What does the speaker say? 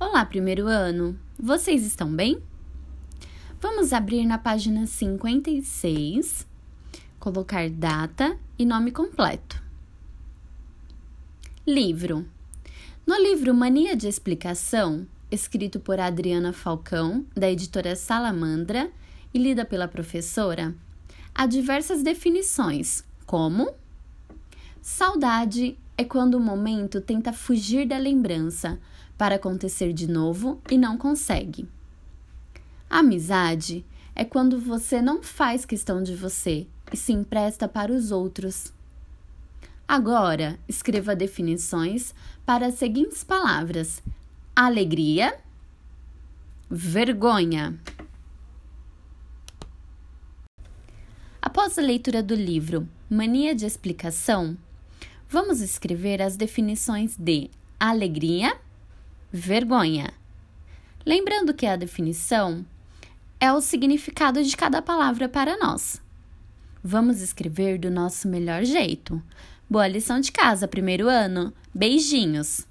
Olá, primeiro ano! Vocês estão bem? Vamos abrir na página 56, colocar data e nome completo. Livro. No livro Mania de Explicação, escrito por Adriana Falcão, da editora Salamandra e lida pela professora, há diversas definições, como saudade é quando o momento tenta fugir da lembrança para acontecer de novo e não consegue. Amizade é quando você não faz questão de você e se empresta para os outros. Agora, escreva definições para as seguintes palavras: alegria, vergonha. Após a leitura do livro Mania de Explicação, vamos escrever as definições de alegria, vergonha. Lembrando que a definição é o significado de cada palavra para nós. Vamos escrever do nosso melhor jeito. Boa lição de casa, primeiro ano. Beijinhos!